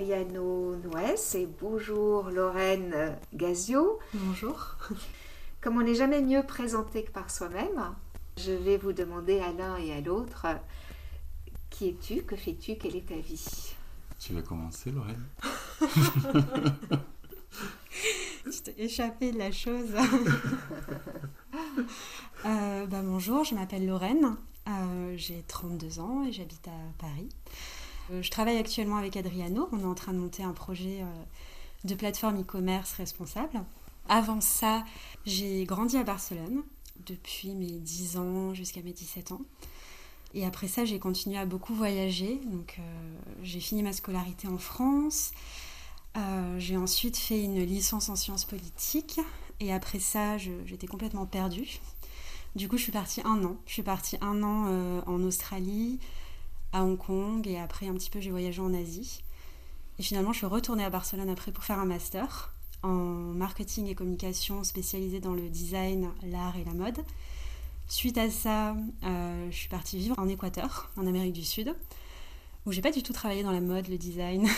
Adriano Nuez et bonjour Lorraine Gazio. Bonjour. Comme on n'est jamais mieux présenté que par soi-même, je vais vous demander à l'un et à l'autre qui es-tu, que fais-tu, quelle est ta vie? Tu veux commencer Lorraine? Tu t'es échappé de la chose. Euh, bah, bonjour, je m'appelle Lorraine, euh, j'ai 32 ans et j'habite à Paris. Euh, je travaille actuellement avec Adriano. On est en train de monter un projet euh, de plateforme e-commerce responsable. Avant ça, j'ai grandi à Barcelone depuis mes 10 ans jusqu'à mes 17 ans. Et après ça, j'ai continué à beaucoup voyager. Donc, euh, j'ai fini ma scolarité en France. j'ai ensuite fait une licence en sciences politiques. Et après ça, j'étais complètement perdue. Du coup, je suis partie un an. Je suis partie un an en Australie, à Hong Kong et après un petit peu j'ai voyagé en Asie. Et finalement je suis retournée à Barcelone après pour faire un master en marketing et communication spécialisé dans le design, l'art et la mode. Suite à ça, euh, je suis partie vivre en Équateur, en Amérique du Sud, où j'ai pas du tout travaillé dans la mode, le design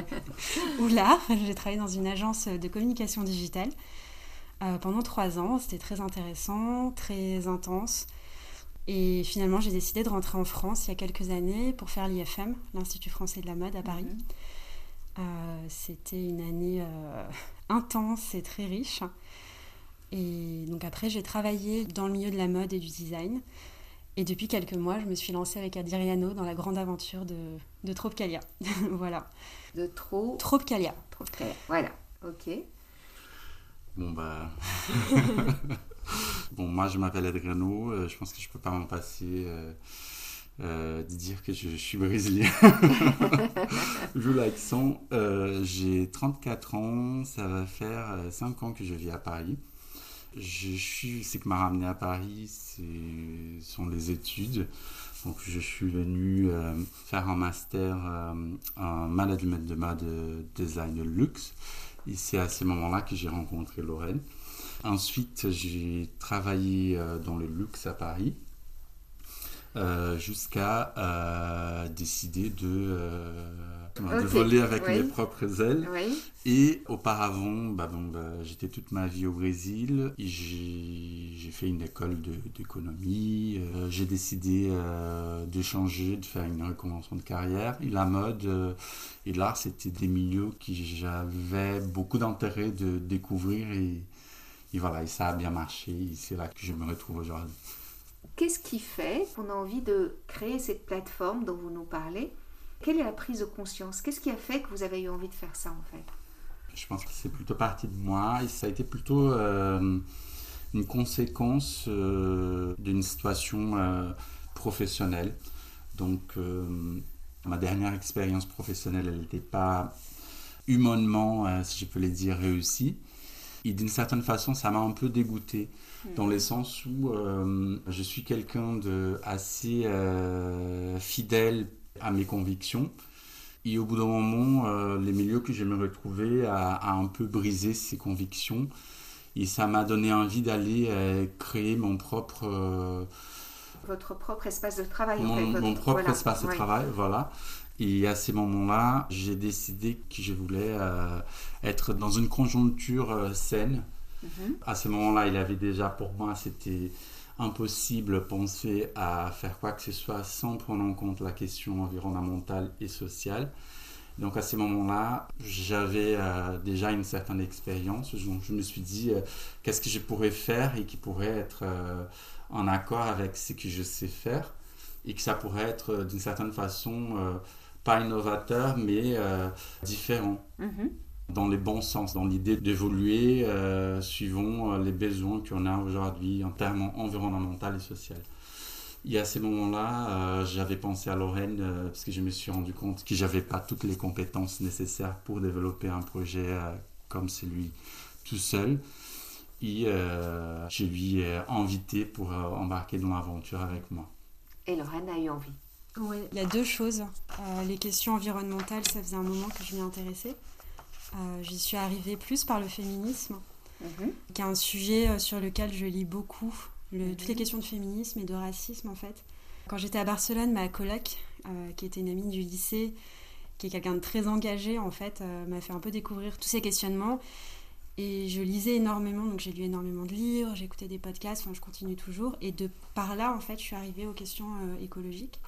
ou l'art. J'ai travaillé dans une agence de communication digitale euh, pendant trois ans. C'était très intéressant, très intense. Et finalement, j'ai décidé de rentrer en France il y a quelques années pour faire l'IFM, l'Institut français de la mode à Paris. Mhm. Euh, c'était une année euh, intense et très riche. Et donc après, j'ai travaillé dans le milieu de la mode et du design. Et depuis quelques mois, je me suis lancée avec Adriano dans la grande aventure de, de Tropcalia. voilà. De trop... Tropcalia. Tropcalia. Voilà. Ok. Bon, bah. Bon, moi, je m'appelle Adriano. Euh, je pense que je peux pas m'en passer euh, euh, de dire que je, suis brésilien. je l'accent. J'ai 34 ans. Ça va faire 5 ans que je vis à Paris. Je suis, ce qui m'a ramené à Paris, ce sont les études. Donc, je suis venu faire un master en management de mode design luxe. Et c'est à ce moment-là que j'ai rencontré Lorraine. Ensuite, j'ai travaillé euh, dans le luxe à Paris. Euh, jusqu'à euh, décider de, voler avec mes propres ailes. Et auparavant, bah, bah, j'étais toute ma vie au Brésil. J'ai fait une école d'économie. j'ai décidé de changer, de faire une reconversion de carrière. Et la mode et l'art, c'était des milieux que j'avais beaucoup d'intérêt de découvrir et, et voilà, et ça a bien marché. C'est là que je me retrouve aujourd'hui. Qu'est-ce qui fait qu'on a envie de créer cette plateforme dont vous nous parlez? Quelle est la prise de conscience? Qu'est-ce qui a fait que vous avez eu envie de faire ça en fait? Je pense que c'est plutôt parti de moi et ça a été plutôt euh, une conséquence euh, d'une situation euh, professionnelle. Donc, ma dernière expérience professionnelle, elle n'était pas humainement, si je peux le dire, réussie. Et d'une certaine façon, ça m'a un peu dégoûté, hmm. dans le sens où euh, je suis quelqu'un de assez euh, fidèle à mes convictions. Et au bout d'un moment, euh, les milieux que je me retrouvais a, un peu brisé ces convictions. Et ça m'a donné envie d'aller créer mon propre... Votre propre espace de travail. Mon, mon propre espace de travail, voilà. Et à ces moments-là, j'ai décidé que je voulais euh, être dans une conjoncture euh, saine. Mhm. À ce moment-là, il avait déjà pour moi, c'était impossible de penser à faire quoi que ce soit sans prendre en compte la question environnementale et sociale. Donc à ces moments-là, j'avais euh, déjà une certaine expérience. Donc je me suis dit, euh, qu'est-ce que je pourrais faire et qui pourrait être euh, en accord avec ce que je sais faire et que ça pourrait être d'une certaine façon pas innovateur, mais différent. Mhm. Dans les bons sens, dans l'idée d'évoluer suivant les besoins qu'on a aujourd'hui en termes environnementaux et sociaux. Et à ces moments-là, euh, j'avais pensé à Lorraine euh, parce que je me suis rendu compte que j'avais pas toutes les compétences nécessaires pour développer un projet euh, comme celui tout seul. Et je lui ai invité pour embarquer dans l'aventure avec moi. Et Lorraine a eu envie. Oui, il y a deux choses. les questions environnementales, ça faisait un moment que je m'y intéressais. J'y suis arrivée plus par le féminisme, Mhm. qui est un sujet sur lequel je lis beaucoup le, Mhm. toutes les questions de féminisme et de racisme en fait. Quand j'étais à Barcelone, ma coloc, euh, qui était une amie du lycée, qui est quelqu'un de très engagé en fait, euh, m'a fait un peu découvrir tous ces questionnements. Et je lisais énormément, donc j'ai lu énormément de livres, j'écoutais des podcasts, enfin je continue toujours. Et de par là, en fait, je suis arrivée aux questions euh, écologiques.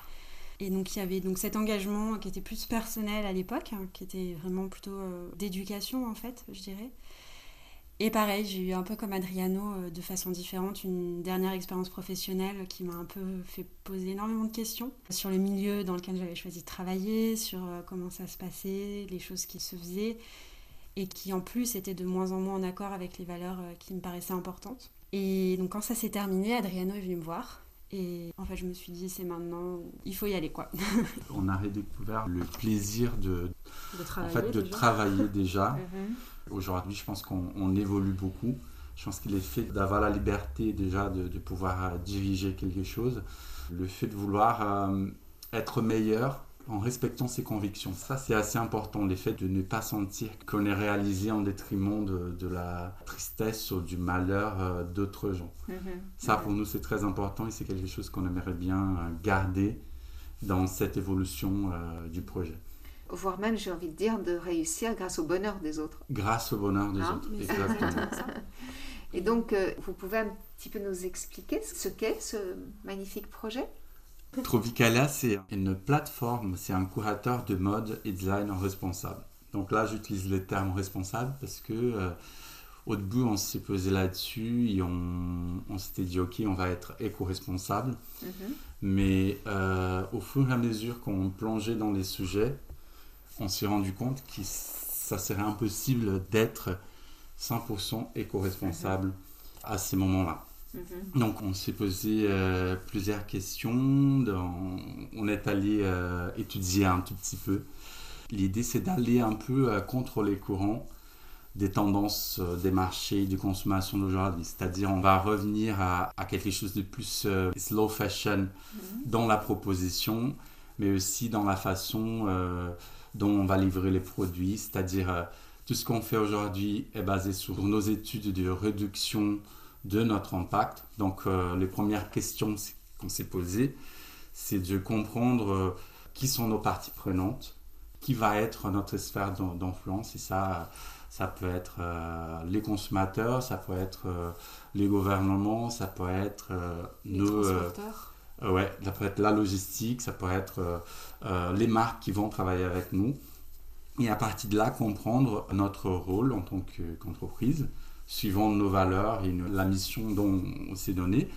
Et donc il y avait donc cet engagement qui était plus personnel à l'époque, hein, qui était vraiment plutôt euh, d'éducation en fait, je dirais. Et pareil, j'ai eu un peu comme Adriano, euh, de façon différente, une dernière expérience professionnelle qui m'a un peu fait poser énormément de questions sur le milieu dans lequel j'avais choisi de travailler, sur euh, comment ça se passait, les choses qui se faisaient, et qui en plus étaient de moins en moins en accord avec les valeurs qui me paraissaient importantes. Et donc quand ça s'est terminé, Adriano est venu me voir. Et en fait, je me suis dit, c'est maintenant, il faut y aller quoi. On a redécouvert le plaisir de, de en travailler. fait, de déjà. travailler déjà. Mhm. Aujourd'hui, je pense qu'on on évolue beaucoup. Je pense qu'il est fait d'avoir la liberté déjà de, de pouvoir euh, diriger quelque chose, le fait de vouloir euh, être meilleur en respectant ses convictions. Ça, c'est assez important, le fait de ne pas sentir qu'on est réalisé en détriment de, de la tristesse ou du malheur euh, d'autres gens. Mhm. Ça, pour nous, c'est très important et c'est quelque chose qu'on aimerait bien euh, garder dans cette évolution euh, du projet. Voire même, j'ai envie de dire, de réussir grâce au bonheur des autres. Grâce au bonheur des Hein, autres. Exactement. Et donc, euh, vous pouvez un petit peu nous expliquer ce qu'est ce magnifique projet? Tropicalia, c'est une plateforme, c'est un curateur de mode et design responsable. Donc là, j'utilise le terme responsable parce que euh, au début, on s'est posé là-dessus et on, on s'était dit, OK, on va être éco-responsable. Mhm. Mais euh, au fur et à mesure qu'on plongeait dans les sujets, on s'est rendu compte que ça serait impossible d'être 100% éco-responsable à ces moments-là. Mhm. Donc on s'est posé euh, plusieurs questions, dans- on est allé euh, étudier un tout petit peu. L'idée c'est d'aller un peu euh, contre les courants des tendances euh, des marchés de consommation d'aujourd'hui. C'est-à-dire on va revenir à, à quelque chose de plus slow fashion Mhm. dans la proposition, mais aussi dans la façon dont on va livrer les produits. C'est-à-dire tout ce qu'on fait aujourd'hui est basé sur nos études de réduction de notre impact. Donc euh, les premières questions qu'on s'est posées, c'est de comprendre euh, qui sont nos parties prenantes, qui va être notre sphère d'in- d'influence. Et ça, ça peut être euh, les consommateurs, ça peut être les gouvernements, ça peut être nos... ouais, ça peut être la logistique, ça peut être les marques qui vont travailler avec nous. Et à partir de là, comprendre notre rôle en tant que- qu'entreprise, suivant nos valeurs et la mission dont on s'est donné,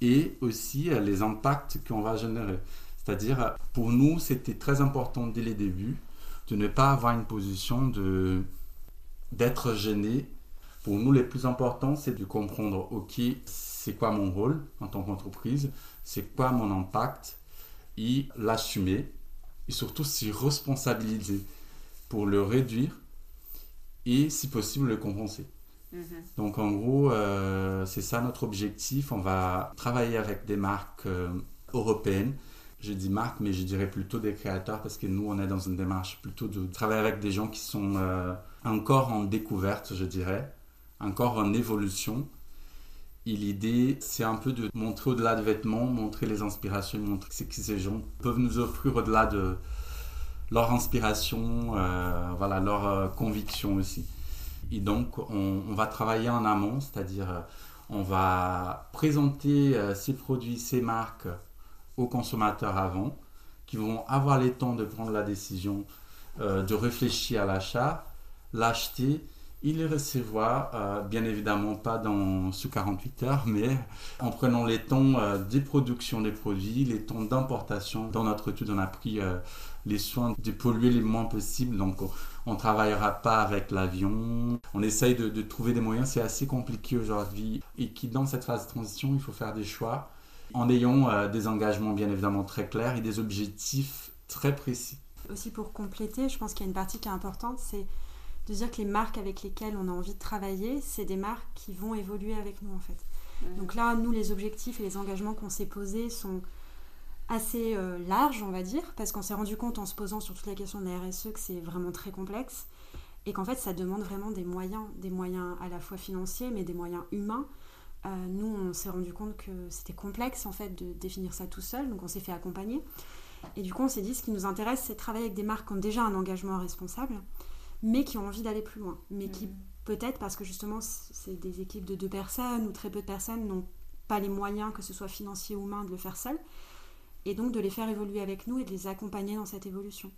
et aussi euh, les impacts qu'on va générer. C'est-à-dire, euh, pour nous, c'était très important dès les débuts de ne pas avoir une position de d'être gêné. Pour nous, le plus important, c'est de comprendre, OK, c'est quoi mon rôle en tant qu'entreprise, c'est quoi mon impact, et l'assumer, et surtout s'y responsabiliser pour le réduire et, si possible, le compenser. Mhm. Donc en gros, euh, c'est ça notre objectif. On va travailler avec des marques euh, européennes. Je dis marques, mais je dirais plutôt des créateurs parce que nous, on est dans une démarche plutôt de travailler avec des gens qui sont euh, encore en découverte, je dirais, encore en évolution. Et l'idée, c'est un peu de montrer au-delà des vêtements, montrer les inspirations, montrer ce que ces gens peuvent nous offrir au-delà de leur inspiration, voilà, leur conviction aussi. Et donc, on, va travailler en amont, c'est-à-dire euh, on va présenter euh, ces produits, ces marques aux consommateurs avant, qui vont avoir le temps de prendre la décision euh, de réfléchir à l'achat, l'acheter et le recevoir, bien évidemment pas dans, sous 48 heures, mais en prenant les temps euh, des productions des produits, les temps d'importation. Dans notre étude, on a pris les soins de polluer le moins possible, on ne travaillera pas avec l'avion. On essaye de, de trouver des moyens, c'est assez compliqué aujourd'hui, et qui dans cette phase de transition, il faut faire des choix en ayant des engagements bien évidemment très clairs et des objectifs très précis. Aussi pour compléter, je pense qu'il y a une partie qui est importante, c'est de dire que les marques avec lesquelles on a envie de travailler, c'est des marques qui vont évoluer avec nous en fait. Donc là, nous, les objectifs et les engagements qu'on s'est posés sont assez euh, larges, on va dire, parce qu'on s'est rendu compte en se posant sur toute la question de la RSE que c'est vraiment très complexe et qu'en fait, ça demande vraiment des moyens, des moyens à la fois financiers, mais des moyens humains. Euh, nous, on s'est rendu compte que c'était complexe en fait de définir ça tout seul, donc on s'est fait accompagner. Et du coup, on s'est dit, ce qui nous intéresse, c'est de travailler avec des marques qui ont déjà un engagement responsable, mais qui ont envie d'aller plus loin. Mais qui, mm. peut-être parce que justement, c'est des équipes de deux personnes ou très peu de personnes n'ont pas les moyens, que ce soit financiers ou humains, de le faire seul. Et donc de les faire évoluer avec nous et de les accompagner dans cette évolution.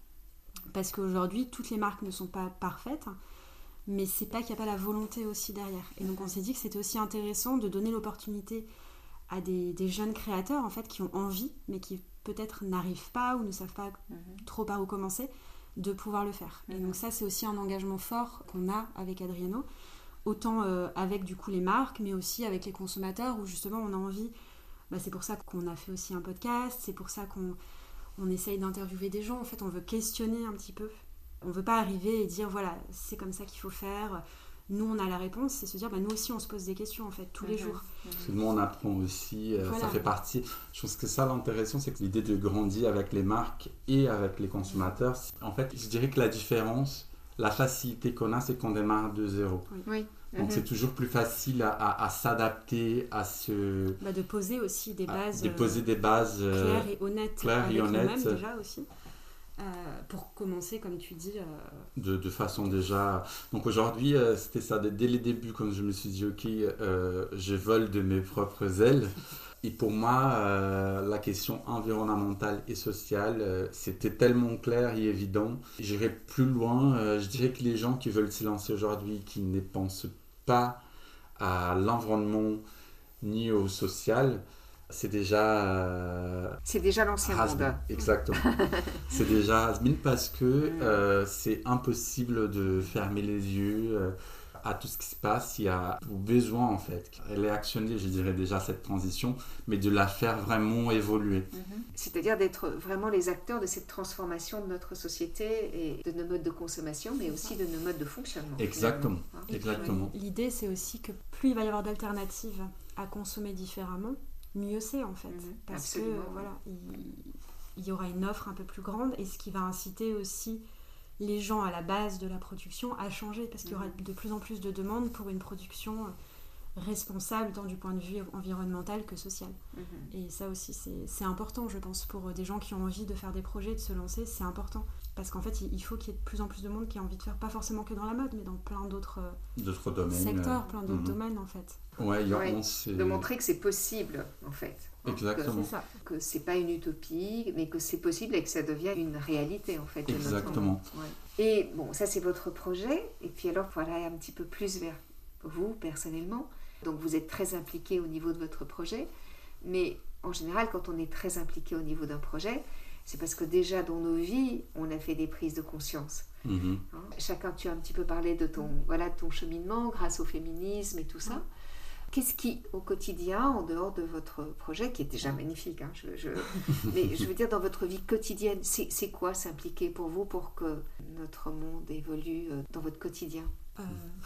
Parce qu'aujourd'hui, toutes les marques ne sont pas parfaites, mais c'est pas qu'il n'y a pas la volonté aussi derrière. Et donc on s'est dit que c'était aussi intéressant de donner l'opportunité à des, des, jeunes créateurs en fait qui ont envie, mais qui peut-être n'arrivent pas ou ne savent pas mhm. trop par où commencer, de pouvoir le faire. Et mhm. donc ça, c'est aussi un engagement fort qu'on a avec Adriano, autant euh, avec du coup les marques, mais aussi avec les consommateurs, où justement on a envie, bah, c'est pour ça qu'on a fait aussi un podcast, c'est pour ça qu'on on essaye d'interviewer des gens, en fait on veut questionner un petit peu. On veut pas arriver et dire voilà, c'est comme ça qu'il faut faire, nous on a la réponse, c'est se dire bah, nous aussi on se pose des questions en fait tous les jours. Parce que nous on apprend aussi, euh, ça fait partie. Je pense que ça l'intéressant c'est que l'idée de grandir avec les marques et avec les consommateurs, en fait je dirais que la différence, la facilité qu'on a c'est qu'on démarre de zéro. Oui. Donc c'est mhm. toujours plus facile à, s'adapter à ce... Bah, de poser aussi des bases, de poser des bases euh, claires et honnêtes. Claires et honnêtes. déjà aussi. Euh, pour commencer, comme tu dis. Euh, de, de, façon déjà. Donc aujourd'hui, euh, c'était ça. Dès les débuts, quand je me suis dit, OK, je vole de mes propres ailes. Et pour moi, la question environnementale et sociale, c'était tellement clair et évident. J'irai plus loin. je dirais que les gens qui veulent se lancer aujourd'hui, qui ne pensent pas à l'environnement ni au social, c'est déjà. Euh, c'est déjà l'ancien monde. Exactement. c'est déjà parce que mm. euh, c'est impossible de fermer les yeux euh, à tout ce qui se passe. Il y a besoin, en fait, elle est actionnée, je dirais déjà, cette transition, mais de la faire vraiment évoluer. Mm-hmm. C'est-à-dire d'être vraiment les acteurs de cette transformation de notre société et de nos modes de consommation, mais aussi de nos modes de fonctionnement. Exactement. Hein. Exactement. L'idée, c'est aussi que plus il va y avoir d'alternatives à consommer différemment, mieux c'est en fait. Mhm, parce que voilà, il, y aura une offre un peu plus grande et ce qui va inciter aussi les gens à la base de la production à changer parce qu'il y aura mhm. de plus en plus de demandes pour une production responsable tant du point de vue environnemental que social. Mhm. Et ça aussi, c'est important, je pense, pour des gens qui ont envie de faire des projets, de se lancer, c'est important. Parce qu'en fait, il faut qu'il y ait de plus en plus de monde qui a envie de faire, pas forcément que dans la mode, mais dans plein d'autres secteurs, plein d'autres domaines, en fait. Ouais, de montrer que c'est possible, en fait. Exactement. Que c'est pas une utopie, mais que c'est possible et que ça devient une réalité, en fait. Exactement. Et bon, ça, c'est votre projet. Et puis alors, aller un petit peu plus vers vous, personnellement, donc vous êtes très impliqué au niveau de votre projet. Mais en général, quand on est très impliqué au niveau d'un projet, c'est parce que déjà dans nos vies, on a fait des prises de conscience. Mm-hmm. Hein, chacun, tu as un petit peu parlé de ton, voilà, ton cheminement grâce au féminisme et tout ça. Qu'est-ce qui, au quotidien, en dehors de votre projet, qui est déjà magnifique, hein, je, mais je veux dire, dans votre vie quotidienne, c'est quoi s'impliquer pour vous pour que notre monde évolue euh, dans votre quotidien? Euh,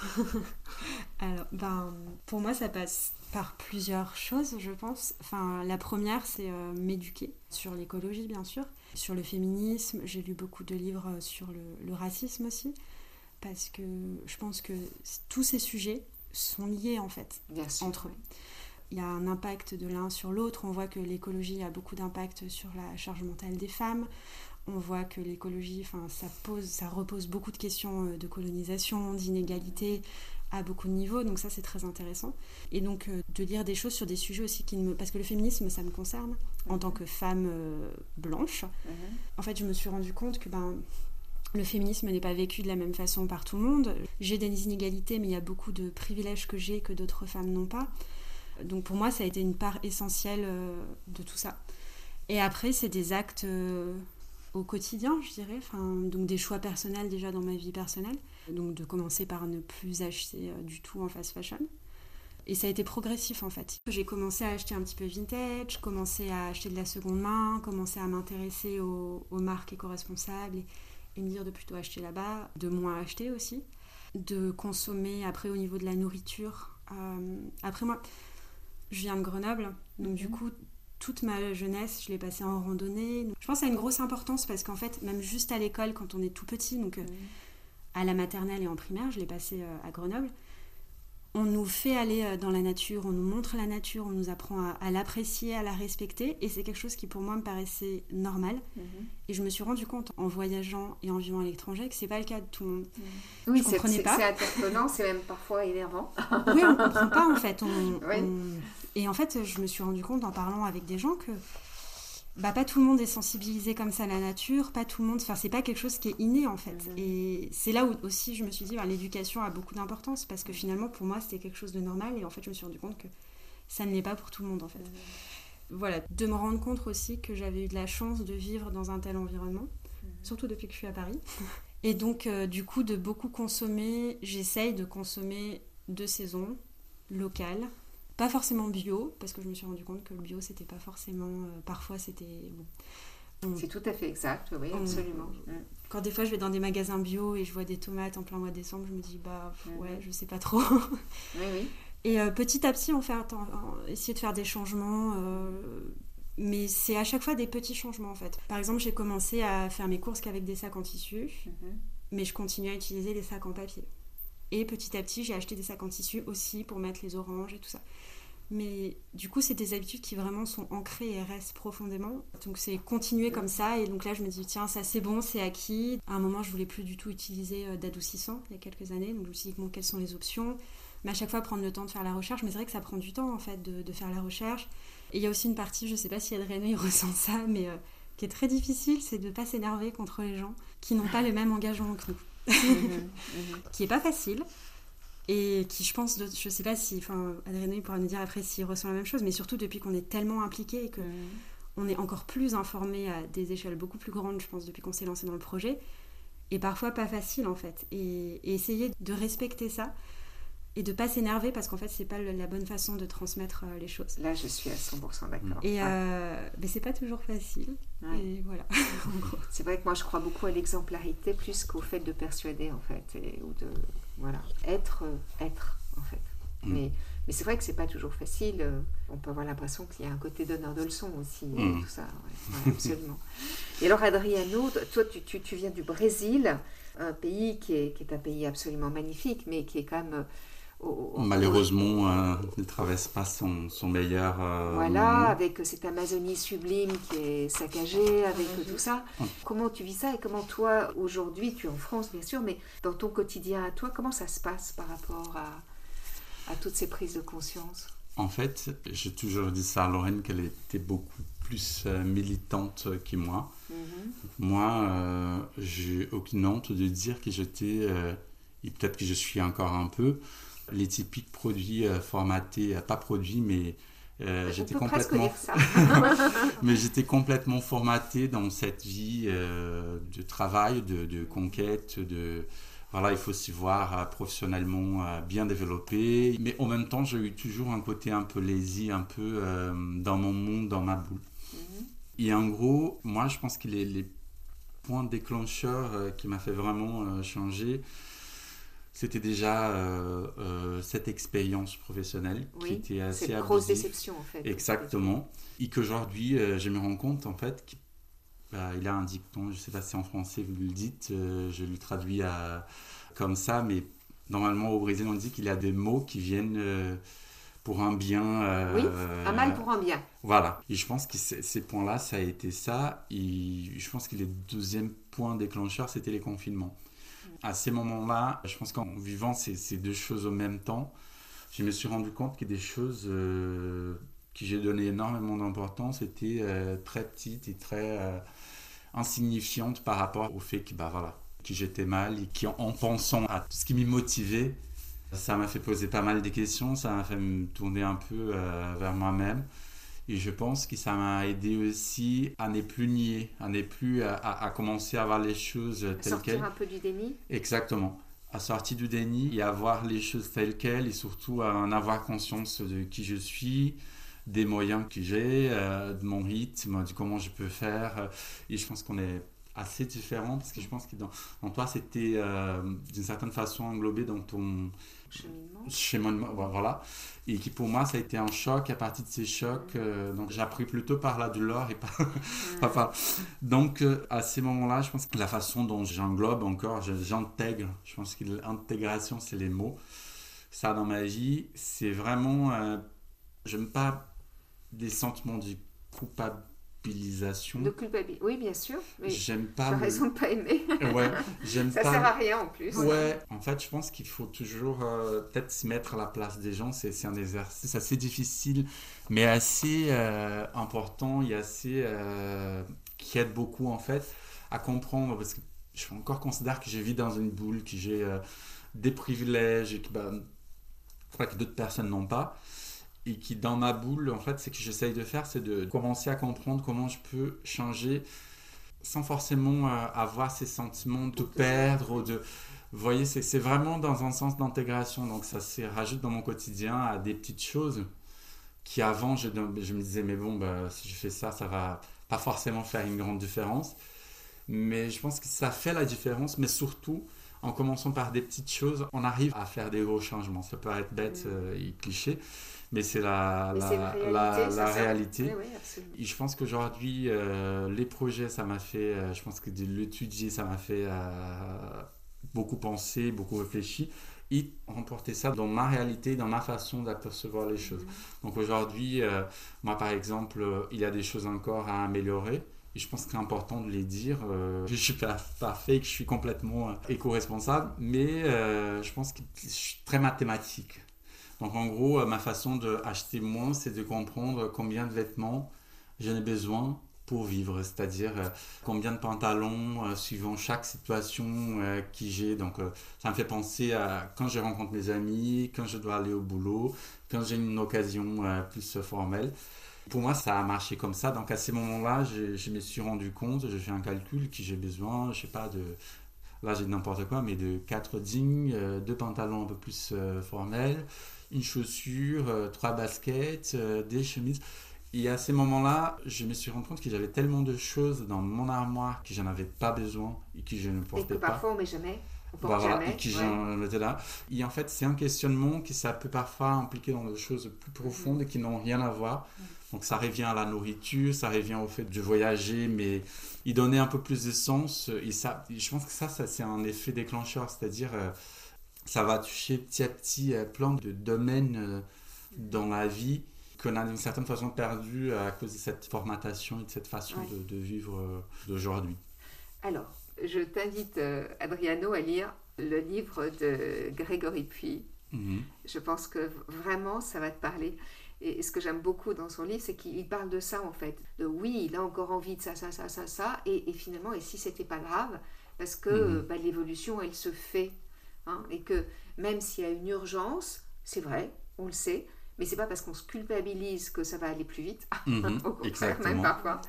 Alors, ben, pour moi, ça passe par plusieurs choses, je pense. Enfin, la première, c'est euh, m'éduquer sur l'écologie, bien sûr, sur le féminisme. J'ai lu beaucoup de livres sur le, le racisme aussi, parce que je pense que tous ces sujets sont liés en fait entre eux. Il y a un impact de l'un sur l'autre. On voit que l'écologie a beaucoup d'impact sur la charge mentale des femmes. On voit que l'écologie, enfin, ça pose, ça repose beaucoup de questions euh, de colonisation, d'inégalité à beaucoup de niveaux. Donc ça, c'est très intéressant. Et donc euh, de lire des choses sur des sujets aussi qui me, parce que le féminisme, ça me concerne en tant que femme euh, blanche. Mhm. En fait, je me suis rendu compte que ben le féminisme n'est pas vécu de la même façon par tout le monde. J'ai des inégalités, mais il y a beaucoup de privilèges que j'ai que d'autres femmes n'ont pas. Donc pour moi, ça a été une part essentielle euh, de tout ça. Et après, c'est des actes euh, au quotidien, je dirais. Donc des choix personnels déjà dans ma vie personnelle. Donc de commencer par ne plus acheter euh, du tout en fast fashion. Et ça a été progressif en fait. J'ai commencé à acheter un petit peu vintage, commencé à acheter de la seconde main, commencé à m'intéresser aux, marques éco-responsables me dire de plutôt acheter là-bas, de moins acheter aussi, de consommer après au niveau de la nourriture. après moi, je viens de Grenoble, donc du mhm. coup, toute ma jeunesse, je l'ai passée en randonnée. Je pense a une grosse importance parce qu'en fait, même juste à l'école, quand on est tout petit, donc euh, à la maternelle et en primaire, je l'ai passé euh, à Grenoble on nous fait aller euh, dans la nature, on nous montre la nature, on nous apprend à, l'apprécier, à la respecter. Et c'est quelque chose qui pour moi me paraissait normal. Mhm. Et je me suis rendu compte en voyageant et en vivant à l'étranger que c'est pas le cas de tout le monde. Mhm. Oui, c'est C'est interpellant, c'est même parfois énervant. oui, on comprend pas en fait. Et en fait, je me suis rendu compte en parlant avec des gens que bah, pas tout le monde est sensibilisé comme ça à la nature, pas tout le monde, enfin c'est pas quelque chose qui est inné en fait. Mhm. Et c'est là où aussi je me suis dit, bah, l'éducation a beaucoup d'importance parce que finalement pour moi c'était quelque chose de normal et en fait je me suis rendu compte que ça ne l'est pas pour tout le monde en fait. Mhm. Voilà, de me rendre compte aussi que j'avais eu de la chance de vivre dans un tel environnement, mhm. surtout depuis que je suis à Paris. Et donc euh, du coup de beaucoup consommer, j'essaye de consommer de saison, locale, pas forcément bio, parce que je me suis rendu compte que le bio, c'était pas forcément. Euh, parfois, c'était. C'est tout à fait exact, oui, absolument. Mm. Quand des fois je vais dans des magasins bio et je vois des tomates en plein mois de décembre, je me dis, bah mm-hmm. ouais, je sais pas trop. oui, oui. Et euh, petit à petit, on fait essayer de faire des changements. Euh, mais c'est à chaque fois des petits changements en fait. Par exemple, j'ai commencé à faire mes courses qu'avec des sacs en tissu, mm-hmm. mais je continue à utiliser les sacs en papier. Et petit à petit, j'ai acheté des sacs en tissu aussi pour mettre les oranges et tout ça. Mais du coup, c'est des habitudes qui vraiment sont ancrées et restent profondément. Donc c'est continuer comme ça. Et donc là, je me dis, tiens, ça c'est bon, c'est acquis. À un moment, je voulais plus du tout utiliser euh, d'adoucissant il y a quelques années. Donc je me suis dit, bon, quelles sont les options? Mais à chaque fois, prendre le temps de faire la recherche. Mais c'est vrai que ça prend du temps, en fait, de, faire la recherche. Et il y a aussi une partie, je sais pas si Adrien il ressent ça, mais euh, qui est très difficile, c'est de ne pas s'énerver contre les gens qui n'ont pas le même engagement que nous. Mhm, mhm. qui est pas facile et qui je pense je sais pas si enfin Adrien pourra nous dire après s'il ressent la même chose mais surtout depuis qu'on est tellement impliqué et que mhm. on est encore plus informé à des échelles beaucoup plus grandes je pense depuis qu'on s'est lancé dans le projet et parfois pas facile en fait et, essayer de respecter ça et de pas s'énerver parce qu'en fait c'est pas la bonne façon de transmettre euh, les choses. Là je suis à 100% d'accord. Et euh, mais c'est pas toujours facile. Et voilà. c'est vrai que moi je crois beaucoup à l'exemplarité plus qu'au fait de persuader en fait et, ou de voilà être euh, être en fait. Mm. Mais mais c'est vrai que c'est pas toujours facile. On peut avoir l'impression qu'il y a un côté donneur de leçons aussi, mm. tout ça. absolument. Et alors, Adriano, toi, tu, tu, tu, viens du Brésil, un pays qui est, qui est, un pays absolument magnifique, mais qui est quand même Malheureusement, euh, il ne traverse pas son, son meilleur. Euh, voilà, avec cette Amazonie sublime qui est saccagée, avec tout ça. Comment tu vis ça et comment toi, aujourd'hui, tu es en France bien sûr, mais dans ton quotidien à toi, comment ça se passe par rapport à, à toutes ces prises de conscience? En fait, j'ai toujours dit ça à Lorraine qu'elle était beaucoup plus euh, militante que moi. Mhm. Moi, j'ai aucune honte de dire que j'étais, et peut-être que je suis encore un peu, les typiques produits euh, formatés, euh, pas produits, mais euh, j'étais complètement, mais j'étais complètement formaté dans cette vie de travail, de, conquête, de voilà, il faut s'y voir professionnellement bien développé, mais en même temps, j'ai eu toujours un côté un peu lazy, un peu dans mon monde, dans ma boule. Mhm. Et en gros, moi, je pense que les, les points déclencheurs qui m'a fait vraiment changer, c'était déjà euh, euh, cette expérience professionnelle qui était assez C'est une grosse déception en fait. Exactement. Et qu'aujourd'hui, euh, je me rends compte en fait qu'il bah, a un dicton, je ne sais pas si en français vous le dites, je le traduis à, comme ça, mais normalement au Brésil on dit qu'il y a des mots qui viennent pour un bien. oui, un mal pour un bien. Voilà. Et je pense que ces points-là, ça a été ça. Et je pense que les deuxièmes points déclencheurs, c'était les confinements à ces moments-là, je pense qu'en vivant ces, deux choses au même temps, je me suis rendu compte que des choses euh, qui j'ai donné énormément d'importance étaient euh, très petites et très euh, insignifiantes par rapport au fait que, bah, voilà, qui j'étais mal et qui, en pensant à tout ce qui m'y motivait, ça m'a fait poser pas mal de questions, ça m'a fait me tourner un peu euh, vers moi-même. Et je pense que ça m'a aidé aussi à ne plus nier, à ne plus à, commencer à voir les choses telles sortir quelles. un peu du déni. Exactement. À sortir du déni et à voir les choses telles quelles et surtout à en avoir conscience de qui je suis, des moyens que j'ai, euh, de mon rythme, de comment je peux faire. Et je pense qu'on est assez différents parce que je pense que dans, en toi, c'était euh, d'une certaine façon englobé dans ton cheminement. Voilà. Et qui pour moi, ça a été un choc. À partir de ces chocs, euh, donc j'ai appris plutôt par la douleur et pas, par. Donc euh, à ces moments-là, je pense que la façon dont j'englobe encore, j'intègre, je pense que l'intégration, c'est les mots. Ça dans ma vie, c'est vraiment. je n'aime pas des sentiments de culpabilité de culpabilité. Oui, bien sûr. Mais j'aime pas. Tu as raison de pas aimer. Ouais, j'aime Ça pas. sert à rien en plus. Ouais, en fait, je pense qu'il faut toujours euh, peut-être se mettre à la place des gens. C'est un exercice assez difficile, mais assez euh, important et assez. Euh, qui aide beaucoup en fait à comprendre. Parce que je encore considère que je vis dans une boule, que j'ai des privilèges et que, bah, que d'autres personnes n'ont pas et qui dans ma boule, en fait, c'est que j'essaye de faire, c'est de commencer à comprendre comment je peux changer sans forcément euh, avoir ces sentiments de perdre ou de... Vous voyez, c'est vraiment dans un sens d'intégration. Donc ça se rajoute dans mon quotidien à des petites choses qui avant, je, je me disais, mais bon, bah, si je fais ça, ça va pas forcément faire une grande différence. Mais je pense que ça fait la différence, mais surtout, en commençant par des petites choses, on arrive à faire des gros changements. Ça peut être bête mm. euh, et cliché, mais c'est la, la, la, réalité. et je pense qu'aujourd'hui, euh, les projets, ça m'a fait, euh, je pense que de l'étudier, ça m'a fait beaucoup penser, beaucoup réfléchir et remporter ça dans ma réalité, dans ma façon d'apercevoir les choses. Mm. Donc aujourd'hui, moi par exemple, il y a des choses encore à améliorer. Et je pense que c'est important de les dire. Euh, je ne suis pas parfait, que je suis complètement euh, éco-responsable, mais euh, je pense que je suis très mathématique. Donc en gros, ma façon d'acheter moins, c'est de comprendre combien de vêtements j'en ai besoin pour vivre, c'est-à-dire combien de pantalons suivant chaque situation qui j'ai. Donc ça me fait penser à quand je rencontre mes amis, quand je dois aller au boulot, quand j'ai une occasion plus formelle. Pour moi, ça a marché comme ça. Donc à ces moments-là, je, me suis rendu compte, j'ai fait un calcul qui j'ai besoin, je sais pas, de. Là, j'ai n'importe quoi, mais de quatre jeans, euh, deux pantalons un peu plus euh, formels, une chaussure, euh, trois baskets, des chemises. Et à ces moments-là, je me suis rendu compte que j'avais tellement de choses dans mon armoire que j'en avais pas besoin et que je ne portais et que Parfois, on met jamais. voilà, et qui j'en mettais là. Et en fait, c'est un questionnement qui ça peut parfois impliquer dans des choses plus profondes et qui n'ont rien à voir. Donc ça revient à la nourriture, ça revient au fait de voyager, mais y donner un peu plus de sens. Et ça, je pense que ça, ça c'est un effet déclencheur, c'est-à-dire euh, ça va toucher petit à petit euh, plein de domaines euh, dans la vie qu'on a d'une certaine façon perdu à cause de cette formatation et de cette façon de, vivre d'aujourd'hui. Alors, je t'invite, Adriano, à lire le livre de Grégory Puy. Mhm. Je pense que vraiment, ça va te parler. Et ce que j'aime beaucoup dans son livre, c'est qu'il parle de ça en fait. De oui, il a encore envie de ça, ça, ça, ça, ça. Et, finalement, et si c'était pas grave, parce que mhm. bah, l'évolution, elle se fait. Hein, et que même s'il y a une urgence, c'est vrai, on le sait, mais c'est pas parce qu'on se culpabilise que ça va aller plus vite. Mhm, au contraire, même parfois.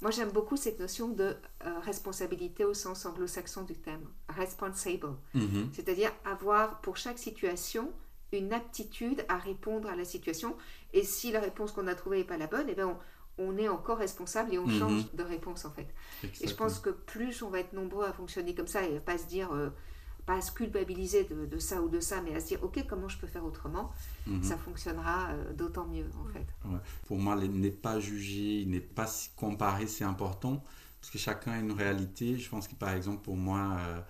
Moi, j'aime beaucoup cette notion de euh, responsabilité au sens anglo-saxon du terme, responsible. Mhm. C'est-à-dire avoir pour chaque situation une aptitude à répondre à la situation. Et si la réponse qu'on a trouvée n'est pas la bonne, eh bien on, est encore responsable et on mhm. change de réponse en fait. Et je pense que plus on va être nombreux à fonctionner comme ça et pas se dire, euh, pas à se culpabiliser de, ça ou de ça, mais à se dire, ok, comment je peux faire autrement, mhm. ça fonctionnera euh, d'autant mieux en fait. Pour moi, n'est pas jugé, n'est pas comparé, c'est important parce que chacun a une réalité. Je pense que par exemple pour moi, euh,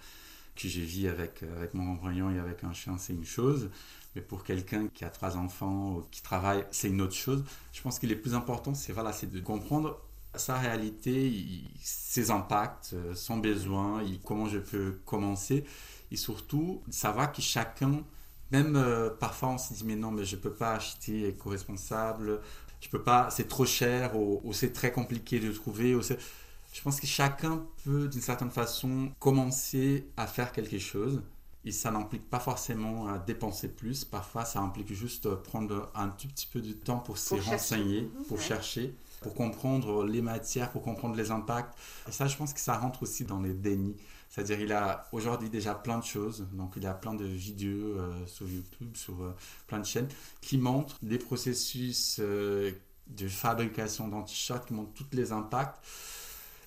que je vis avec, avec mon compagnon et avec un chien, c'est une chose. Mais pour quelqu'un qui a trois enfants ou qui travaille, c'est une autre chose. Je pense que le plus important, c'est voilà, c'est de comprendre sa réalité, ses impacts, euh, son besoin, comment je peux commencer. Et surtout, savoir que chacun, même euh, parfois on se dit mais non, mais je ne peux pas acheter éco-responsable, je peux pas, c'est trop cher ou, c'est très compliqué de trouver. Ou Je pense que chacun peut, d'une certaine façon, commencer à faire quelque chose. Et ça n'implique pas forcément à dépenser plus. Parfois, ça implique juste prendre un tout petit peu de temps pour se renseigner, pour chercher, pour comprendre les matières, pour comprendre les impacts. Et ça, je pense que ça rentre aussi dans les dénis. C'est-à-dire, il a aujourd'hui déjà plein de choses. Donc, il a plein de vidéos euh, sur YouTube, sur euh, plein de chaînes, qui montrent des processus euh, de fabrication d'anti-chocs, qui montrent tous les impacts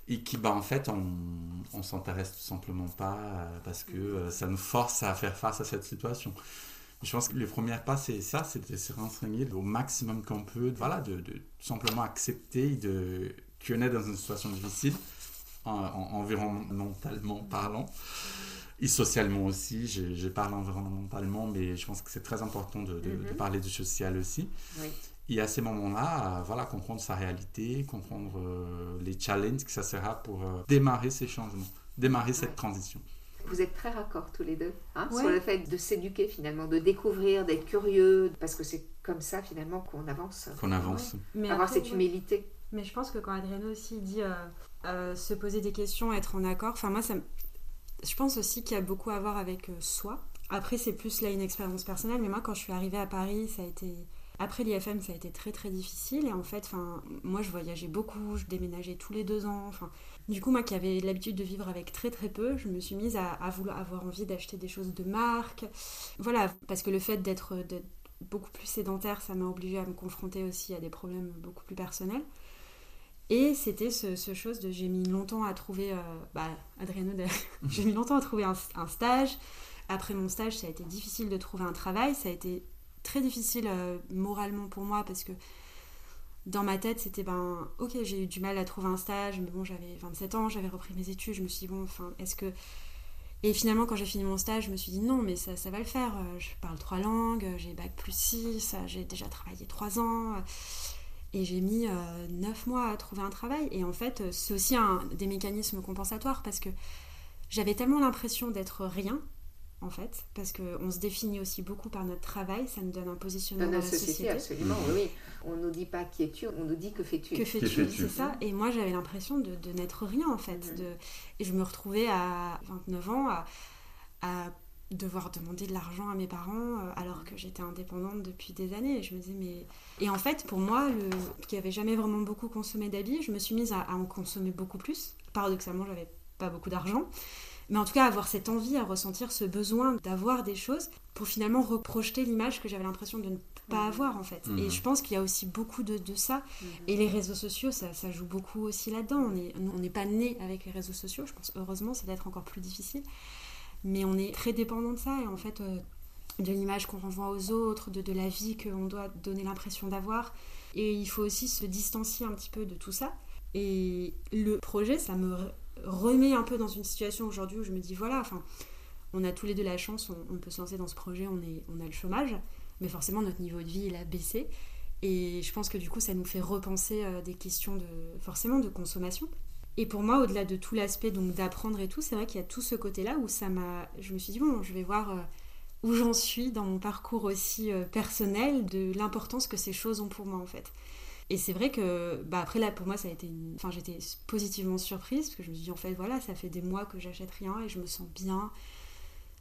et qui, bah, en fait, on, on s'intéresse tout simplement pas parce que ça nous force à faire face à cette situation. Je pense que le premier pas, c'est ça, c'est de se renseigner au maximum qu'on peut, voilà, de, de, simplement accepter de qu'on est dans une situation difficile environnementalement parlant. Et socialement aussi, je, parle environnementalement, mais je pense que c'est très important de, mhm. parler du social aussi. Et à ces moments-là, voilà, comprendre sa réalité, comprendre euh, les challenges que ça sera pour euh, démarrer ces changements, démarrer cette transition. Vous êtes très raccord tous les deux hein, sur le fait de s'éduquer finalement, de découvrir, d'être curieux, parce que c'est comme ça finalement qu'on avance. Qu'on avance. Mais Avoir cette humilité. Mais je pense que quand Adriano aussi dit euh, euh, se poser des questions, être en accord, enfin moi ça je pense aussi qu'il y a beaucoup à voir avec euh, soi. Après c'est plus là une expérience personnelle, mais moi quand je suis arrivée à Paris, ça a été après l'IFM, ça a été très très difficile et en fait, moi je voyageais beaucoup, je déménageais tous les deux ans. Enfin, du coup, moi qui avais l'habitude de vivre avec très très peu, je me suis mise à, vouloir avoir envie d'acheter des choses de marque. Voilà, parce que le fait d'être beaucoup plus sédentaire, ça m'a obligée à me confronter aussi à des problèmes beaucoup plus personnels. Et c'était ce, chose de j'ai mis longtemps à trouver, euh, bah, Adriano, j'ai mis longtemps à trouver un, stage. Après mon stage, ça a été difficile de trouver un travail. Ça a été très difficile euh, moralement pour moi parce que dans ma tête, c'était ben, ok, j'ai eu du mal à trouver un stage, mais bon, j'avais 27 ans, j'avais repris mes études. Je me suis dit, bon, enfin, est-ce que. Et finalement, quand j'ai fini mon stage, je me suis dit, non, mais ça, ça va le faire. Euh, je parle trois langues, j'ai bac plus 6, j'ai déjà travaillé trois ans. Et j'ai mis euh, neuf mois à trouver un travail. Et en fait, euh, c'est aussi un des mécanismes compensatoires parce que j'avais tellement l'impression d'être rien, en fait, parce qu'on se définit aussi beaucoup par notre travail, ça nous donne un positionnement dans, la société. Absolument, oui, On ne nous dit pas qui es-tu, on nous dit que fais-tu. Que fais-tu, c'est ça. Et moi, j'avais l'impression de, n'être rien, en fait. Mm-hmm. De... Et je me retrouvais à 29 ans à, à devoir demander de l'argent à mes parents euh, alors que j'étais indépendante depuis des années. Et je me disais, mais. Et en fait, pour moi, le... qui avait jamais vraiment beaucoup consommé d'habits, je me suis mise à, en consommer beaucoup plus. Paradoxalement, j'avais pas beaucoup d'argent. Mais en tout cas, avoir cette envie, à ressentir ce besoin d'avoir des choses pour finalement reprojeter l'image que j'avais l'impression de ne pas mhm. avoir en fait. Et mhm. je pense qu'il y a aussi beaucoup de, de ça. Mhm. Et les réseaux sociaux, ça, ça joue beaucoup aussi là-dedans. On n'est pas né avec les réseaux sociaux, je pense. Heureusement, ça doit être encore plus difficile mais on est très dépendant de ça et en fait euh, de l'image qu'on renvoie aux autres, de, de la vie qu'on doit donner l'impression d'avoir. Et il faut aussi se distancier un petit peu de tout ça. Et le projet, ça me remet un peu dans une situation aujourd'hui où je me dis voilà, enfin, on a tous les deux la chance, on, peut se lancer dans ce projet, on, est, on a le chômage, mais forcément notre niveau de vie il a baissé. Et je pense que du coup, ça nous fait repenser euh, des questions de forcément de consommation. Et pour moi, au-delà de tout l'aspect donc d'apprendre et tout, c'est vrai qu'il y a tout ce côté-là où ça m'a. Je me suis dit bon, je vais voir euh, où j'en suis dans mon parcours aussi euh, personnel, de l'importance que ces choses ont pour moi en fait. Et c'est vrai que bah après là pour moi ça a été une... enfin j'étais positivement surprise parce que je me suis dit en fait voilà ça fait des mois que j'achète rien et je me sens bien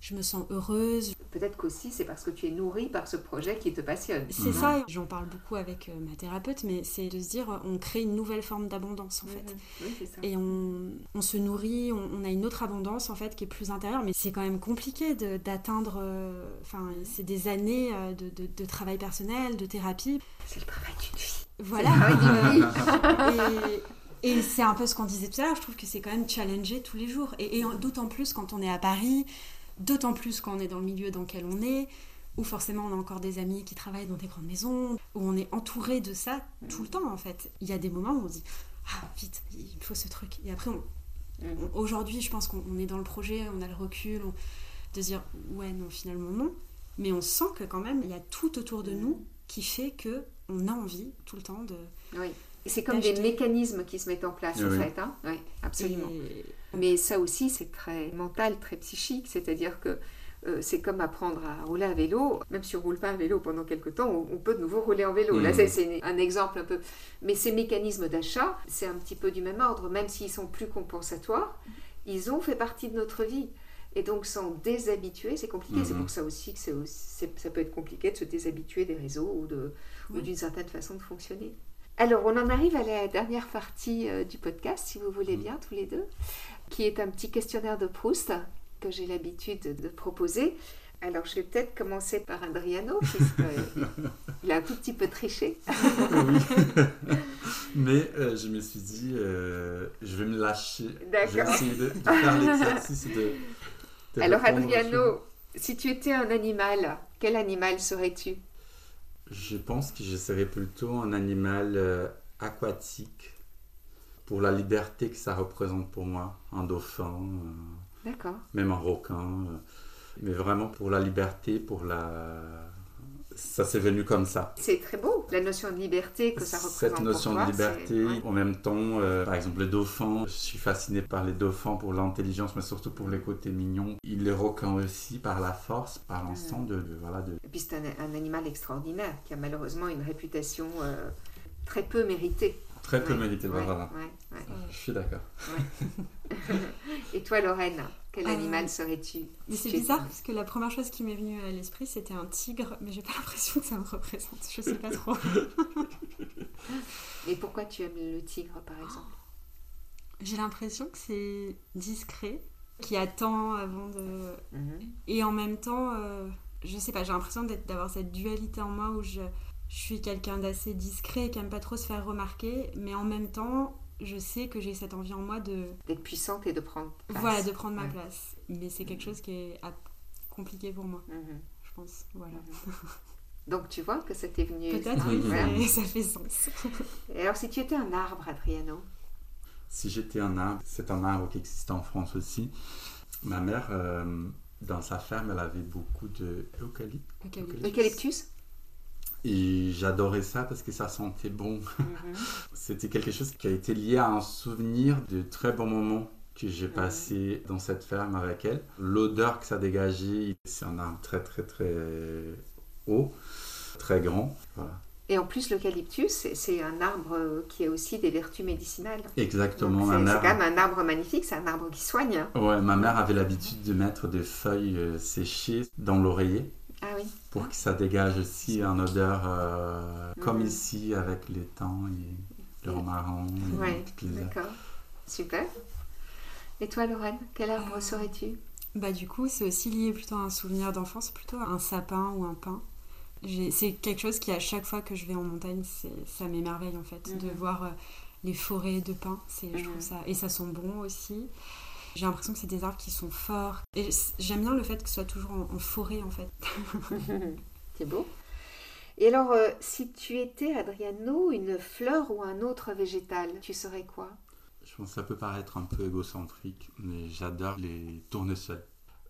je me sens heureuse. Peut-être qu'aussi c'est parce que tu es nourrie par ce projet qui te passionne. C'est ça, j'en parle beaucoup avec euh, ma thérapeute, mais c'est de se dire on crée une nouvelle forme d'abondance en fait. Oui, ça. Et on, on, se nourrit, on, a une autre abondance en fait qui est plus intérieure, mais c'est quand même compliqué d'atteindre, euh, enfin c'est des années euh, de, de, travail personnel, de thérapie. C'est le travail d'une vie. Voilà. et, et c'est un peu ce qu'on disait tout à l'heure, je trouve que c'est quand même challenger tous les jours. Et, et d'autant plus quand on est à Paris, D'autant plus quand on est dans le milieu dans lequel on est, où forcément on a encore des amis qui travaillent dans des grandes maisons, où on est entouré de ça tout le temps en fait. Il y a des moments où on se dit Ah, vite, il faut ce truc. Et après, aujourd'hui, je pense qu'on est dans le projet, on a le recul, de dire Ouais, non, finalement, non. Mais on sent que quand même, il y a tout autour de nous qui fait que on a envie tout le temps de. Oui. C'est comme des mécanismes qui se mettent en place, en fait. Hein oui, absolument. Mais ça aussi, c'est très mental, très psychique. C'est-à-dire que euh, c'est comme apprendre à rouler à vélo. Même si on roule pas à vélo pendant quelques temps, on, on peut de nouveau rouler en vélo. Là, Mhm. c'est- un exemple un peu. Mais ces mécanismes d'achat, c'est un petit peu du même ordre. Même s'ils sont plus compensatoires, ils ont fait partie de notre vie. Et donc, s'en déshabituer, c'est compliqué. C'est Mhm. pour ça aussi que aussi- ça peut être compliqué de se déshabituer des réseaux ou de- ou Oui. d'une certaine façon de fonctionner. Alors, on en arrive à la dernière partie euh, du podcast, si vous voulez bien, tous les deux, qui est un petit questionnaire de Proust que j'ai l'habitude de, proposer. Alors, je vais peut-être commencer par Adriano, puisqu'il a un tout petit peu triché. Oui. Mais euh, je me suis dit, euh, je vais me lâcher. Je vais D'accord. essayer de, de faire l'exercice de. de Alors, Adriano, si tu étais un animal, quel animal serais-tu? Je pense que je serais plutôt un animal euh, aquatique pour la liberté que ça représente pour moi. Un dauphin, euh, même un requin. euh, mais vraiment pour la liberté, pour la. Ça s'est venu comme ça. C'est très beau, la notion de liberté que ça représente Cette notion pour toi, de liberté, ouais. en même temps, euh, par exemple, les dauphins, je suis fasciné par les dauphins pour l'intelligence, mais surtout pour les côtés mignons. Il les requins aussi par la force, par l'instant de, de- voilà, de, Et puis c'est un, un animal extraordinaire qui a malheureusement une réputation euh, très peu méritée. Très peu Ouais, mérité. ouais, Voilà, ouais, ouais. je suis d'accord. Et toi, Lorraine, quel Euh, animal serais-tu? c'est bizarre parce que la première chose qui m'est venue à l'esprit c'était un tigre, mais j'ai pas l'impression que ça me représente. Je sais pas trop. Et pourquoi tu aimes le tigre, par exemple? J'ai l'impression que c'est discret, qui attend avant de. Mhm. Et en même temps, euh, je sais pas, j'ai l'impression d'être- d'avoir cette dualité en moi où je, je suis quelqu'un d'assez discret qui aime pas trop se faire remarquer, mais en même temps, je sais que j'ai cette envie en moi de, D'être puissante et de prendre place. voilà, de prendre ma place. Mais c'est quelque chose qui est compliqué pour moi, Mhm. je pense. Voilà. Donc tu vois que ça t'est venu. Peut-être, oui, voilà. mais ça fait sens. Et alors si tu étais un arbre, Adriano? Si j'étais un arbre, c'est un arbre qui existe en France aussi. Ma mère, euh, dans sa ferme, elle avait beaucoup de. Eucalyptus? Et j'adorais ça parce que ça sentait bon. Mhm. C'était quelque chose qui a été lié à un souvenir de très bons moments que j'ai Mhm. passé dans cette ferme avec elle. L'odeur que ça dégageait, c'est un arbre très très très haut, très grand. Voilà. Et en plus, l'eucalyptus, c'est- un arbre qui a aussi des vertus médicinales. Exactement, C'est quand même un arbre magnifique, c'est un arbre qui soigne. hein. Ouais, ma mère avait l'habitude de mettre des feuilles euh, séchées dans l'oreiller. Pour que ça dégage aussi une odeur euh, comme Mhm. ici avec l'étang et le romarin. les herbes. d'accord. Super. Et toi, Lorraine, quel arbre Euh, serais-tu? Bah du coup, c'est aussi lié plutôt à un souvenir d'enfance, plutôt à un sapin ou un pin. J'ai- C'est quelque chose qui, à chaque fois que je vais en montagne, c'est- ça m'émerveille en fait, de Mhm. voir euh, les forêts de pins. C'est, Je trouve ça... Et ça sent bon aussi. J'ai l'impression que c'est des arbres qui sont forts. Et j'aime bien le fait que ce soit toujours en, en forêt en fait. C'est beau. Et alors, euh, si tu étais, Adriano, une fleur ou un autre végétal, tu serais quoi? Je pense que ça peut paraître un peu égocentrique, mais j'adore les tournesols.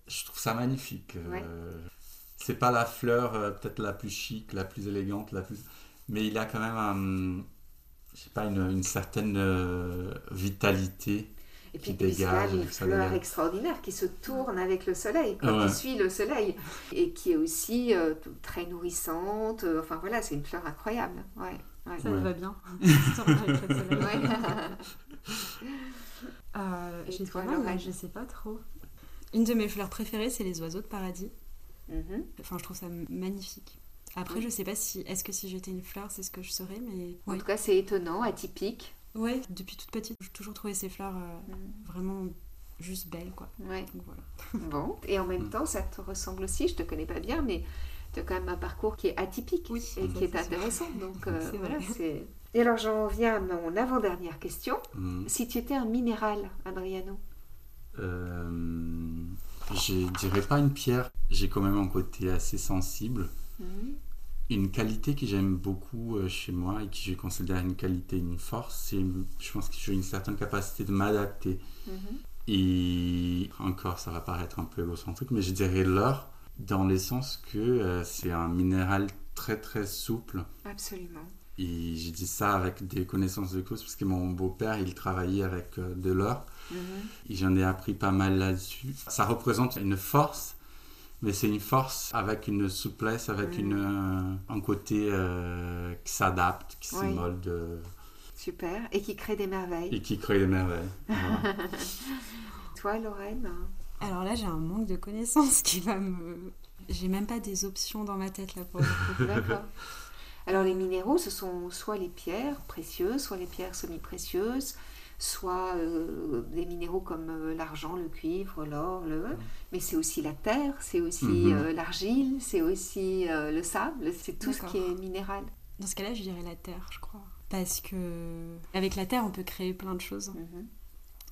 Je trouve ça magnifique. euh. C'est pas la fleur euh, peut-être la plus chic, la plus élégante, la plus... mais il a quand même un, je sais pas, une, une certaine euh, vitalité. Et puis, Qui dégage, une fleur extraordinaire qui se tourne avec le soleil, quoi, Ouais. qui suit le soleil, et qui est aussi euh, très nourrissante. euh, Enfin voilà, c'est une fleur incroyable. Ouais. ouais. Ça Ouais. me va bien. Avec le soleil. Euh, Et j'ai toi, pas mal, mais Lorraine je sais pas trop. Une de mes fleurs préférées, c'est les oiseaux de paradis. Mhm. Enfin, je trouve ça magnifique. Après, Oui. je sais pas si. Est-ce que si j'étais une fleur, c'est ce que je serais, mais. En tout cas, c'est étonnant, atypique. Ouais, depuis toute petite, j'ai toujours trouvé ces fleurs euh, Mm. vraiment juste belles, quoi. Ouais. Donc voilà. Bon. Et en même Mm. temps, ça te ressemble aussi. Je te connais pas bien, mais tu as quand même un parcours qui est atypique Oui, et qui est c'est sûr. intéressant. Donc euh, C'est voilà, c'est. Et alors, j'en viens à mon avant-dernière question. Hmm. Si tu étais un minéral, Adriano, Euh, je dirais pas une pierre, j'ai quand même un côté assez sensible. Mhm. Une qualité que j'aime beaucoup euh, chez moi et que je considère une qualité, une force, c'est je pense que j'ai une certaine capacité de m'adapter. Mhm. Et encore, ça va paraître un peu égocentrique, mais je dirais l'or dans le sens que euh, c'est un minéral très très souple. absolument. Et j'ai dit ça avec des connaissances de cause parce que mon beau-père, il travaillait avec euh, de l'or Mhm. et j'en ai appris pas mal là-dessus. Ça représente une force, mais c'est une force avec une souplesse, avec une, euh, un côté euh, qui s'adapte, qui Oui. s'immolde euh, Super. Et qui crée des merveilles. et qui crée des merveilles. Voilà. Toi, Lorraine Alors là, j'ai un manque de connaissances qui va me. J'ai même pas des options dans ma tête là pour. D'accord. Alors les minéraux, ce sont soit les pierres précieuses, soit les pierres semi-précieuses, soit euh, des minéraux comme euh, l'argent, le cuivre, l'or, le... Mais c'est aussi la terre, c'est aussi Mhm. euh, l'argile, c'est aussi euh, le sable, c'est tout ce qui est minéral. Dans ce cas-là, je dirais la terre, je crois. Parce que avec la terre, on peut créer plein de choses. Mhm.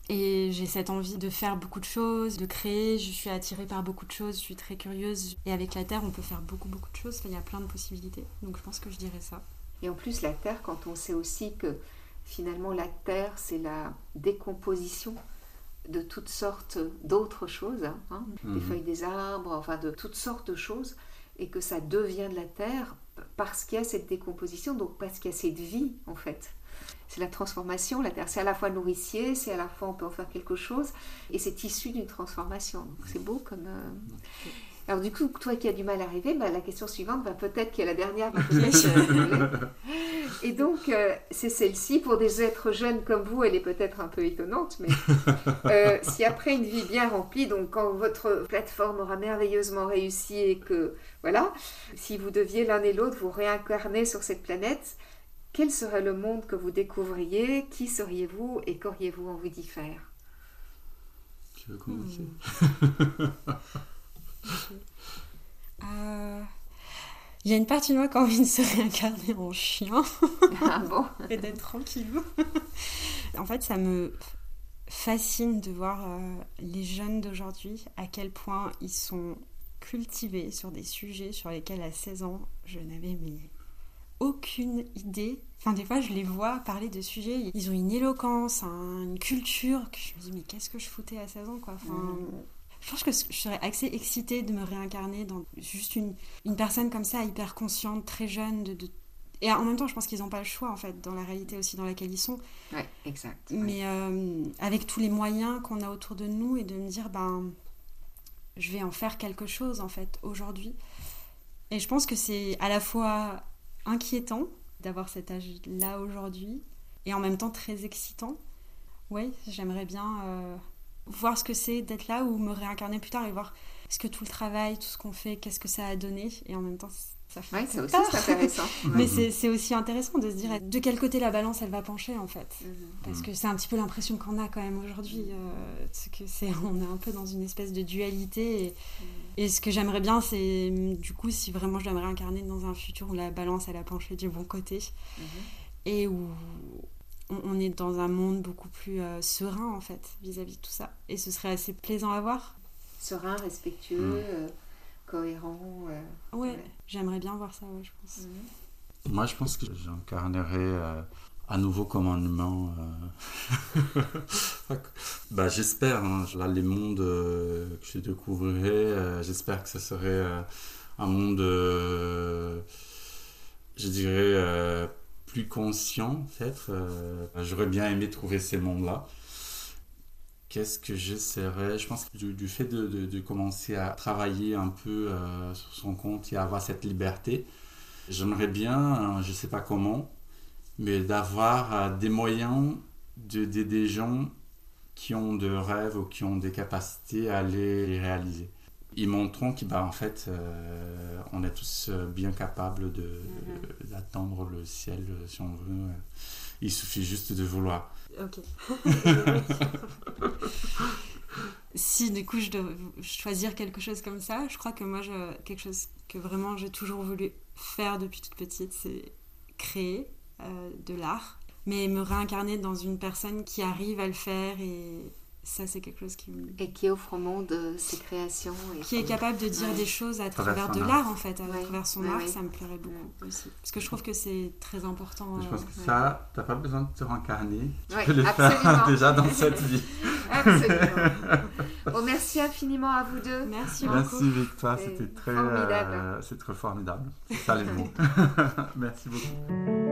Et j'ai cette envie de faire beaucoup de choses, de créer. Je suis attirée par beaucoup de choses, je suis très curieuse. Et avec la terre, on peut faire beaucoup, beaucoup de choses. Enfin, il y a plein de possibilités. Donc je pense que je dirais ça. Et en plus, la terre, quand on sait aussi que finalement la terre, c'est la décomposition de toutes sortes d'autres choses, hein, des Mhm. feuilles des arbres, enfin de toutes sortes de choses, et que ça devient de la terre parce qu'il y a cette décomposition, donc parce qu'il y a cette vie en fait. C'est la transformation, la terre, c'est à la fois nourricier, c'est à la fois on peut en faire quelque chose, et c'est issu d'une transformation. Donc c'est beau comme... euh, Alors du coup, toi qui as du mal à rêver, bah, la question suivante va peut-être, qui est la dernière, Et donc, euh, c'est celle-ci. Pour des êtres jeunes comme vous, elle est peut-être un peu étonnante, mais euh, si après une vie bien remplie, donc quand votre plateforme aura merveilleusement réussi et que, voilà, si vous deviez l'un et l'autre vous réincarner sur cette planète, quel serait le monde que vous découvriez Qui seriez-vous et qu'auriez-vous envie d'y faire? Tu veux commencer? Euh, Il y a une partie de moi qui a envie de se réincarner en chien Ah bon et d'être tranquille. en fait, ça me fascine de voir euh, les jeunes d'aujourd'hui, à quel point ils sont cultivés sur des sujets sur lesquels à 16 ans, je n'avais aucune idée. Enfin, des fois, je les vois parler de sujets, ils ont une éloquence, un- une culture, que je me dis, mais qu'est-ce que je foutais à 16 ans, quoi. Enfin, Je pense que je serais assez excitée de me réincarner dans juste une, une personne comme ça, hyper consciente, très jeune, de, de- et en même temps, je pense qu'ils n'ont pas le choix, en fait, dans la réalité aussi dans laquelle ils sont. Ouais, exact. Mais euh, avec tous les moyens qu'on a autour de nous et de me dire, ben, je vais en faire quelque chose, en fait, aujourd'hui. Et je pense que c'est à la fois inquiétant d'avoir cet âge-là aujourd'hui et en même temps très excitant. Oui, j'aimerais bien euh, voir ce que c'est d'être là ou me réincarner plus tard et voir ce que tout le travail, tout ce qu'on fait, qu'est-ce que ça a donné. Et en même temps, ça fait Ouais, ça aussi, c'est intéressant. Mais c'est c'est aussi intéressant de se dire de quel côté la balance elle va pencher en fait. Mhm. Parce que c'est un petit peu l'impression qu'on a quand même aujourd'hui. euh, c'est que c'est, on est un peu dans une espèce de dualité. Et, et ce que j'aimerais bien, c'est du coup, si vraiment je dois me réincarner dans un futur où la balance elle a penché du bon côté Mhm. et où on, on est dans un monde beaucoup plus euh, serein en fait vis-à-vis de tout ça. Et ce serait assez plaisant à voir. Serein, respectueux, Mhm. euh, cohérent. euh, Ouais, Ouais. j'aimerais bien voir ça, ouais, je pense. mhm. Moi, je pense que j'incarnerai euh, à nouveau comme un humain. euh. bah, j'espère, hein, là, les mondes euh, que je découvrirai, euh, j'espère que ce serait euh, un monde, euh, je dirais, euh, plus conscient, peut-être. euh. J'aurais bien aimé trouver ces mondes-là. Qu'est-ce que j'essaierais? Je pense que du, fait de, de- de commencer à travailler un peu euh, sur son compte et avoir cette liberté, J'aimerais bien, euh, je sais pas comment, mais d'avoir euh, des moyens de- d'aider des gens qui ont de rêves ou qui ont des capacités à les réaliser. Ils montreront qu'en en fait, euh, on est tous euh, bien capables de- Mhm. d'atteindre le ciel euh, si on veut. Il suffit juste de vouloir. Ok. si du coup je dois choisir quelque chose comme ça, je crois que moi, je, quelque chose que vraiment j'ai toujours voulu faire depuis toute petite, c'est créer euh, de l'art, mais me réincarner dans une personne qui arrive à le faire et ça c'est quelque chose qui, me- Et qui offre au monde euh, ses créations. Et qui est capable de dire Ouais. des choses à travers de art. l'art en fait, à Ouais. travers son Ouais, art, ouais. ça me plairait beaucoup aussi. Parce que je trouve que c'est très important. Je euh, pense que ouais. ça, tu n'as pas besoin de te réincarner. Tu Ouais, peux le absolument. faire déjà dans cette vie. Absolument. Bon, merci infiniment à vous deux. Merci beaucoup. Merci Victoire, c'était très, formidable. euh, c'est très formidable. C'est ça les mots. Merci beaucoup.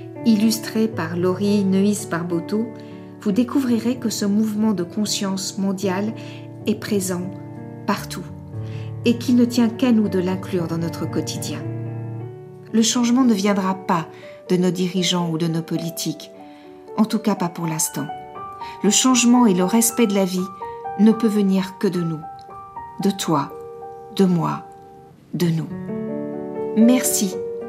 illustré par Laurie Neuis Barboteau, vous découvrirez que ce mouvement de conscience mondiale est présent partout et qu'il ne tient qu'à nous de l'inclure dans notre quotidien. Le changement ne viendra pas de nos dirigeants ou de nos politiques, en tout cas pas pour l'instant. Le changement et le respect de la vie ne peut venir que de nous, de toi, de moi, de nous. Merci